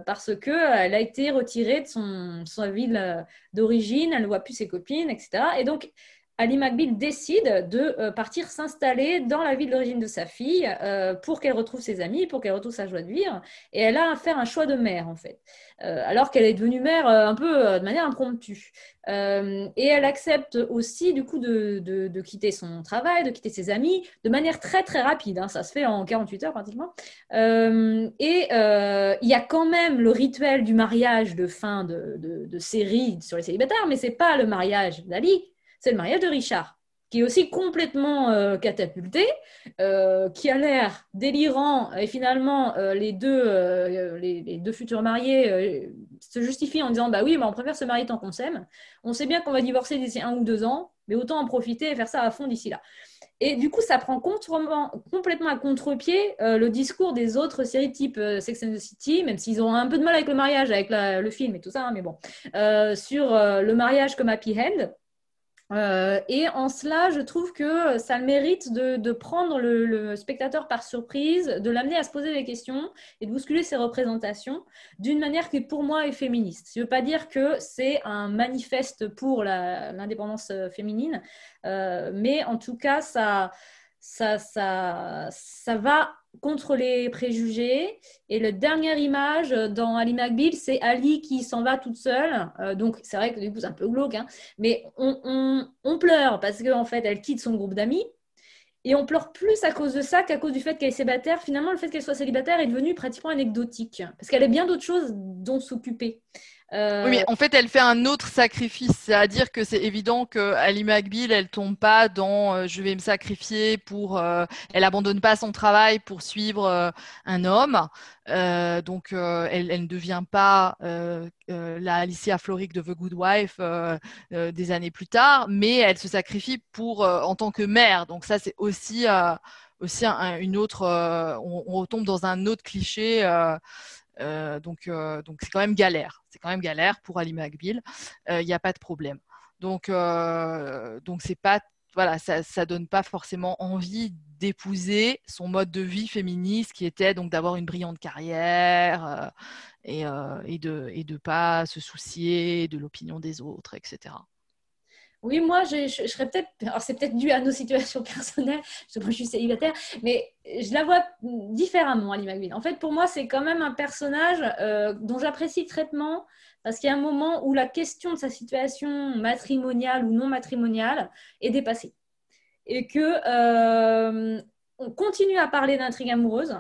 parce qu'elle a été retirée de son, sa ville d'origine, elle ne voit plus ses copines, etc. Et donc, Ali McBeal décide de euh, partir s'installer dans la ville d'origine de sa fille euh, pour qu'elle retrouve ses amis, pour qu'elle retrouve sa joie de vivre. Et elle a à faire un choix de mère, en fait, euh, alors qu'elle est devenue mère un peu de manière impromptue. et elle accepte aussi, du coup, de, quitter son travail, de quitter ses amis, de manière très, très rapide. Hein. ça se fait en 48 heures, pratiquement. et il y a quand même le rituel du mariage de fin de, de série sur les célibataires, mais c'est pas le mariage d'Ali c'est le mariage de Richard, qui est aussi complètement euh, catapulté, euh, qui a l'air délirant, et finalement, euh, les, deux, les, deux futurs mariés se justifient en disant Bah oui, mais on préfère se marier tant qu'on s'aime. On sait bien qu'on va divorcer d'ici un ou deux ans, mais autant en profiter et faire ça à fond d'ici là. Et du coup, ça prend complètement à contre-pied le discours des autres séries type Sex and the City, même s'ils ont un peu de mal avec le mariage, avec le film et tout ça, hein, mais bon, sur le mariage comme Happy End. Euh, et en cela, je trouve que ça le mérite de, prendre le, spectateur par surprise, de l'amener à se poser des questions et de bousculer ses représentations d'une manière qui, pour moi, est féministe. Je ne veux pas dire que c'est un manifeste pour l'indépendance euh, féminine, euh, mais en tout cas, ça, ça, ça, ça va contre les préjugés. Et la dernière image dans Ali McBeal, c'est Ali qui s'en va toute seule. Euh, donc, c'est vrai que du coup, c'est un peu glauque, hein. mais on, pleure parce qu'en en fait, elle quitte son groupe d'amis. Et on pleure plus à cause de ça qu'à cause du fait qu'elle est célibataire. Finalement, le fait qu'elle soit célibataire est devenu pratiquement anecdotique, parce qu'elle a bien d'autres choses dont s'occuper. Oui, mais en fait, elle fait un autre sacrifice. C'est-à-dire que c'est évident que Ali McBeal, elle tombe pas dans euh, je vais me sacrifier pour. Euh, elle abandonne pas son travail pour suivre euh, un homme. donc, elle, elle, ne devient pas la Alicia Floric de The Good Wife des années plus tard, mais elle se sacrifie pour en tant que mère. Donc, ça, c'est aussi aussi une autre. On, on, retombe dans un autre cliché. Euh, donc, euh, donc c'est quand même galère. C'est quand même galère pour Ali McBeal. Il n'y a pas de problème. Donc, euh, donc c'est pas voilà, ça, ça donne pas forcément envie d'épouser son mode de vie féministe qui était donc d'avoir une brillante carrière et, et, de et de pas se soucier de l'opinion des autres, etc. Oui, moi, je, serais peut-être. Alors, c'est peut-être dû à nos situations personnelles, parce que je suis célibataire, mais je la vois différemment, Ali McBeal. En fait, pour moi, c'est quand même un personnage euh, dont j'apprécie le traitement, parce qu'il y a un moment où la question de sa situation matrimoniale ou non matrimoniale est dépassée. Et que euh, on continue à parler d'intrigue amoureuse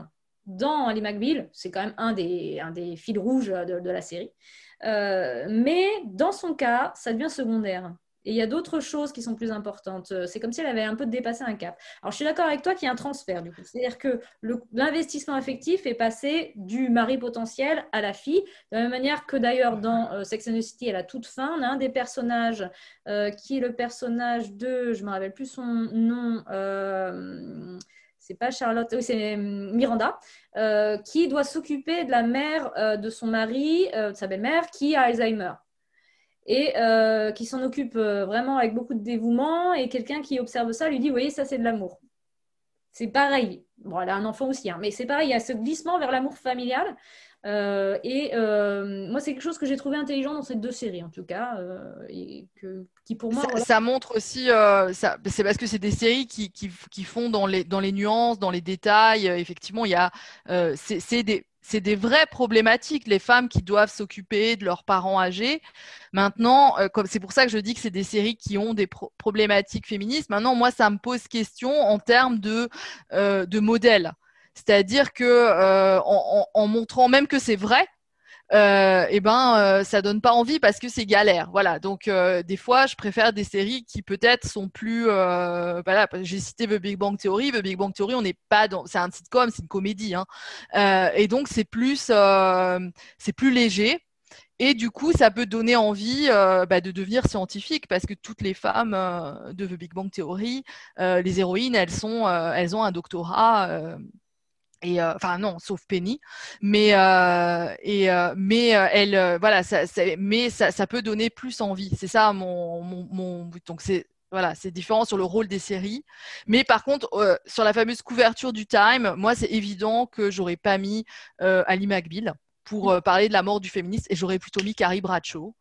dans Ali McBeal, c'est quand même un des, un des fils rouges de, la série. Euh, mais dans son cas, ça devient secondaire. Et il y a d'autres choses qui sont plus importantes. Euh, c'est comme si elle avait un peu dépassé un cap. Alors, je suis d'accord avec toi qu'il y a un transfert. C'est-à-dire que l'investissement affectif est passé du mari potentiel à la fille. De la même manière que d'ailleurs dans euh, Sex and the City, à la toute fin, on a un des personnages euh, qui est le personnage de, je ne me rappelle plus son nom, c'est pas Charlotte, oui, c'est Miranda, qui doit s'occuper de la mère de son mari, de sa belle-mère, qui a Alzheimer et euh, qui s'en occupe euh, vraiment avec beaucoup de dévouement. Et quelqu'un qui observe ça lui dit, vous voyez, ça c'est de l'amour. C'est pareil. Bon, elle a un enfant aussi, hein, mais c'est pareil, il y a ce glissement vers l'amour familial. Euh, et moi, c'est quelque chose que j'ai trouvé intelligent dans ces deux séries, en tout cas, et que, qui pour moi. Ça, montre aussi, c'est parce que c'est des séries qui, qui, qui, font dans les, dans les nuances, dans les détails. effectivement, il y a, c'est des c'est des vraies problématiques, les femmes qui doivent s'occuper de leurs parents âgés. Maintenant, euh, c'est pour ça que je dis que c'est des séries qui ont des problématiques féministes. Maintenant, moi, ça me pose question en termes de, euh, modèle. C'est-à-dire que euh, en, montrant même que c'est vrai, euh, eh ben euh, ça donne pas envie parce que c'est galère. Voilà. Donc euh, des fois, je préfère des séries qui peut-être sont plus. Euh, voilà, j'ai cité The Big Bang Theory. The Big Bang Theory, on n'est pas dans. C'est un sitcom, c'est une comédie, hein. et donc c'est plus, c'est plus léger. Et du coup, ça peut donner envie bah, de devenir scientifique parce que toutes les femmes de The Big Bang Theory, les héroïnes, elles sont, elles ont un doctorat et euh, enfin non, sauf Penny, mais euh, et euh, mais elle voilà, ça, mais ça, ça, peut donner plus envie. C'est ça mon, mon. Donc c'est voilà, c'est différent sur le rôle des séries. Mais par contre, sur la fameuse couverture du Time, moi, c'est évident que j'aurais pas mis Ali McBeal pour parler de la mort du féministe et j'aurais plutôt mis Carrie Bradshaw.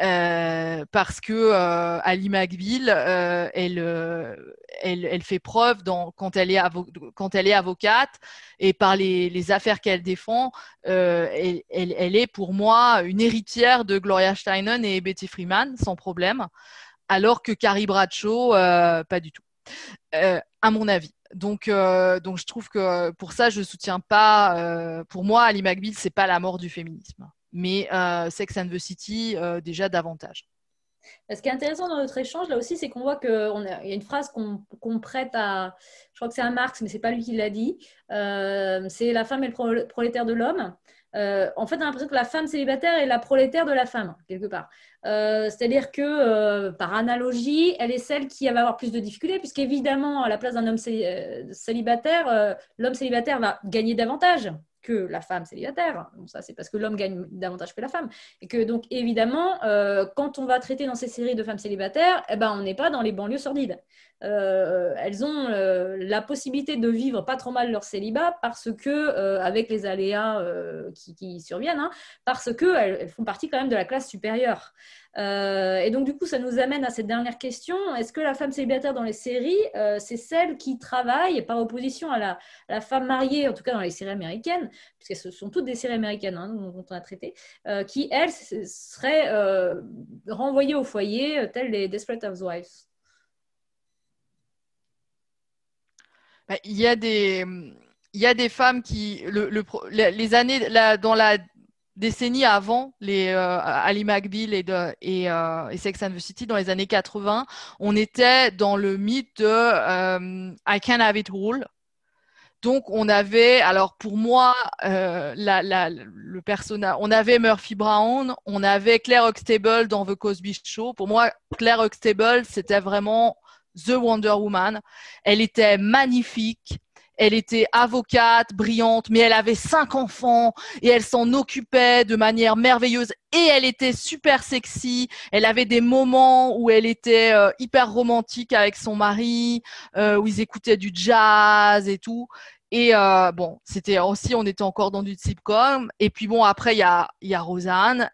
Euh, parce que euh, Ali McBeal, euh, elle, elle, elle, fait preuve quand, elle est avocate et par les, affaires qu'elle défend, elle, est pour moi une héritière de Gloria Steinem et Betty Freeman, sans problème, alors que Carrie Bradshaw, pas du tout, à mon avis. Donc, donc, je trouve que pour ça, je soutiens pas. pour moi, Ali McBeal, c'est pas la mort du féminisme mais euh, Sex and the City, euh, déjà davantage. Ce qui est intéressant dans notre échange, là aussi, c'est qu'on voit qu'il y a une phrase qu'on prête à, je crois que c'est à Marx, mais c'est pas lui qui l'a dit, euh, c'est la femme est le prolétaire de l'homme. en fait, on a l'impression que la femme célibataire est la prolétaire de la femme, quelque part. C'est-à-dire que, par analogie, elle est celle qui va avoir plus de difficultés, puisqu'évidemment, à la place d'un homme célibataire, l'homme célibataire va gagner davantage que la femme célibataire. ça, c'est parce que l'homme gagne davantage que la femme. Et que donc, évidemment, euh, quand on va traiter dans ces séries de femmes célibataires, eh ben, on n'est pas dans les banlieues sordides. Euh, elles ont euh, la possibilité de vivre pas trop mal leur célibat parce que, avec les aléas qui, surviennent, hein, parce qu'elles elles font partie quand même de la classe supérieure. Euh, et donc, du coup, ça nous amène à cette dernière question. Est-ce que la femme célibataire dans les séries, euh, c'est celle qui travaille par opposition à la, femme mariée, en tout cas dans les séries américaines, puisque ce sont toutes des séries américaines hein, dont on a traité, euh, qui, elles, seraient renvoyées au foyer, telles les Desperate Housewives bah, il y a des il y a des femmes qui le, les années dans la décennie avant les euh, Ali McBeal et, euh, et, Sex and the City dans les années 80, on était dans le mythe de euh, I can have it all. Donc on avait, alors pour moi, euh, le personnage, on avait Murphy Brown, on avait Claire Huxtable dans The Cosby Show. Pour moi, Claire Huxtable, c'était vraiment The Wonder Woman. Elle était magnifique. Elle était avocate, brillante, mais elle avait cinq enfants et elle s'en occupait de manière merveilleuse et elle était super sexy. Elle avait des moments où elle était euh, hyper romantique avec son mari, euh, où ils écoutaient du jazz et tout. Et euh, bon, c'était aussi, on était encore dans du sitcom. Et puis bon, après il y a, y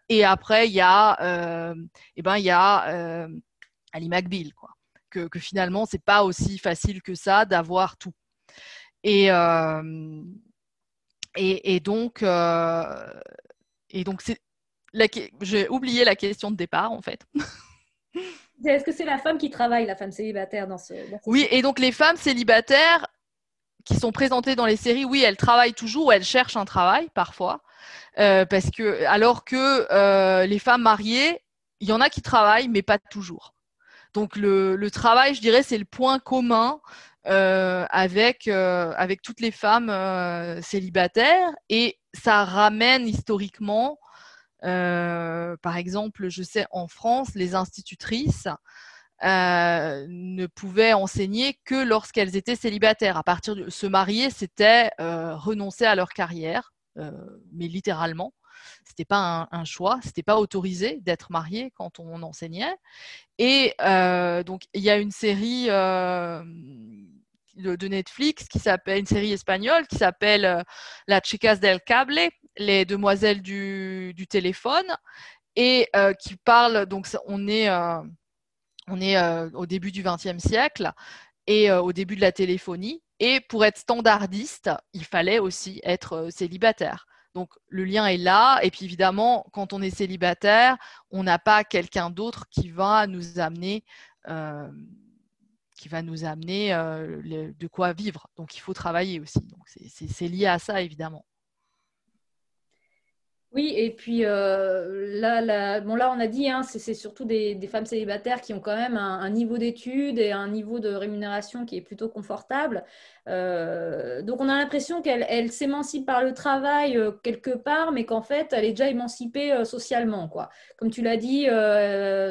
et après il y a, eh ben il y a Ali McBeal, quoi. Que, que finalement c'est pas aussi facile que ça d'avoir tout. Et, euh, et, et, donc, euh, et donc c'est j'ai oublié la question de départ en fait. Est-ce que c'est la femme qui travaille, la femme célibataire dans ce, Oui, et donc les femmes célibataires qui sont présentées dans les séries, oui, elles travaillent toujours, elles cherchent un travail parfois, euh, parce que alors que euh, les femmes mariées, il y en a qui travaillent, mais pas toujours. Donc le, travail, je dirais, c'est le point commun euh, avec, euh, avec toutes les femmes euh, célibataires et ça ramène historiquement, par exemple, je sais en France, les institutrices ne pouvaient enseigner que lorsqu'elles étaient célibataires. À partir de se marier, c'était renoncer à leur carrière, mais littéralement. C'était pas un, un choix, c'était pas autorisé d'être marié quand on enseignait. Et donc il y a une série de, Netflix qui s'appelle une série espagnole qui s'appelle euh, La Chicas del Cable, les demoiselles du, téléphone, et euh, qui parle donc on est euh, on est au début du XXe siècle et au début de la téléphonie. Et pour être standardiste, il fallait aussi être célibataire. Donc le lien est là. Et puis évidemment, quand on est célibataire, on n'a pas quelqu'un d'autre qui va nous amener euh, qui va nous amener euh, de quoi vivre. Donc il faut travailler aussi. Donc c'est lié à ça évidemment. Oui, et puis euh, là, bon, là, on a dit, hein, c'est surtout des, femmes célibataires qui ont quand même un, niveau d'études et un niveau de rémunération qui est plutôt confortable. Euh, donc, on a l'impression qu'elle s'émancipe par le travail euh, quelque part, mais qu'en fait, elle est déjà émancipée socialement. Quoi. Comme tu l'as dit,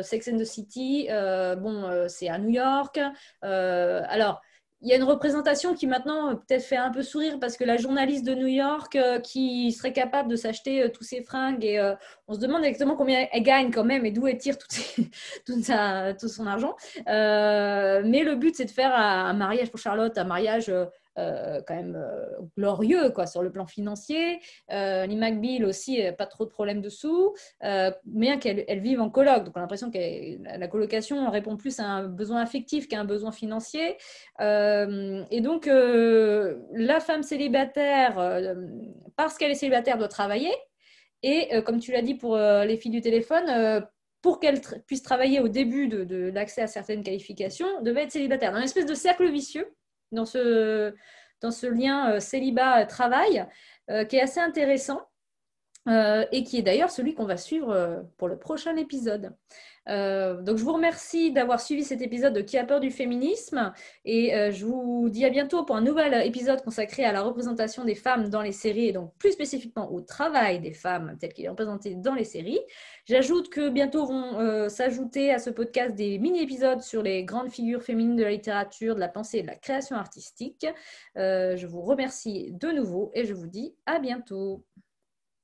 Sex and the City, bon, c'est à New York. alors, il y a une représentation qui maintenant euh, peut-être fait un peu sourire parce que la journaliste de New York euh, qui serait capable de s'acheter euh, tous ses fringues et on se demande exactement combien elle gagne quand même et d'où elle tire tout, tout, son argent. mais le but c'est de faire un mariage pour Charlotte, un mariage quand même euh, glorieux quoi, sur le plan financier. Euh, Lee McBeal aussi, pas trop de problèmes dessous, bien qu'elle vive en coloc. Donc on a l'impression que la colocation répond plus à un besoin affectif qu'à un besoin financier. et donc la femme célibataire, parce qu'elle est célibataire, doit travailler. Et comme tu l'as dit pour les filles du téléphone, pour qu'elle puisse travailler au début de, l'accès à certaines qualifications, devait être célibataire. Dans une espèce de cercle vicieux dans ce, lien euh, célibat-travail euh, qui est assez intéressant. Euh, et qui est d'ailleurs celui qu'on va suivre pour le prochain épisode. donc je vous remercie d'avoir suivi cet épisode de Qui a peur du féminisme et je vous dis à bientôt pour un nouvel épisode consacré à la représentation des femmes dans les séries et donc plus spécifiquement au travail des femmes tel qu'il est représenté dans les séries. J'ajoute que bientôt vont euh, s'ajouter à ce podcast des mini-épisodes sur les grandes figures féminines de la littérature, de la pensée et de la création artistique. Euh, je vous remercie de nouveau et je vous dis à bientôt.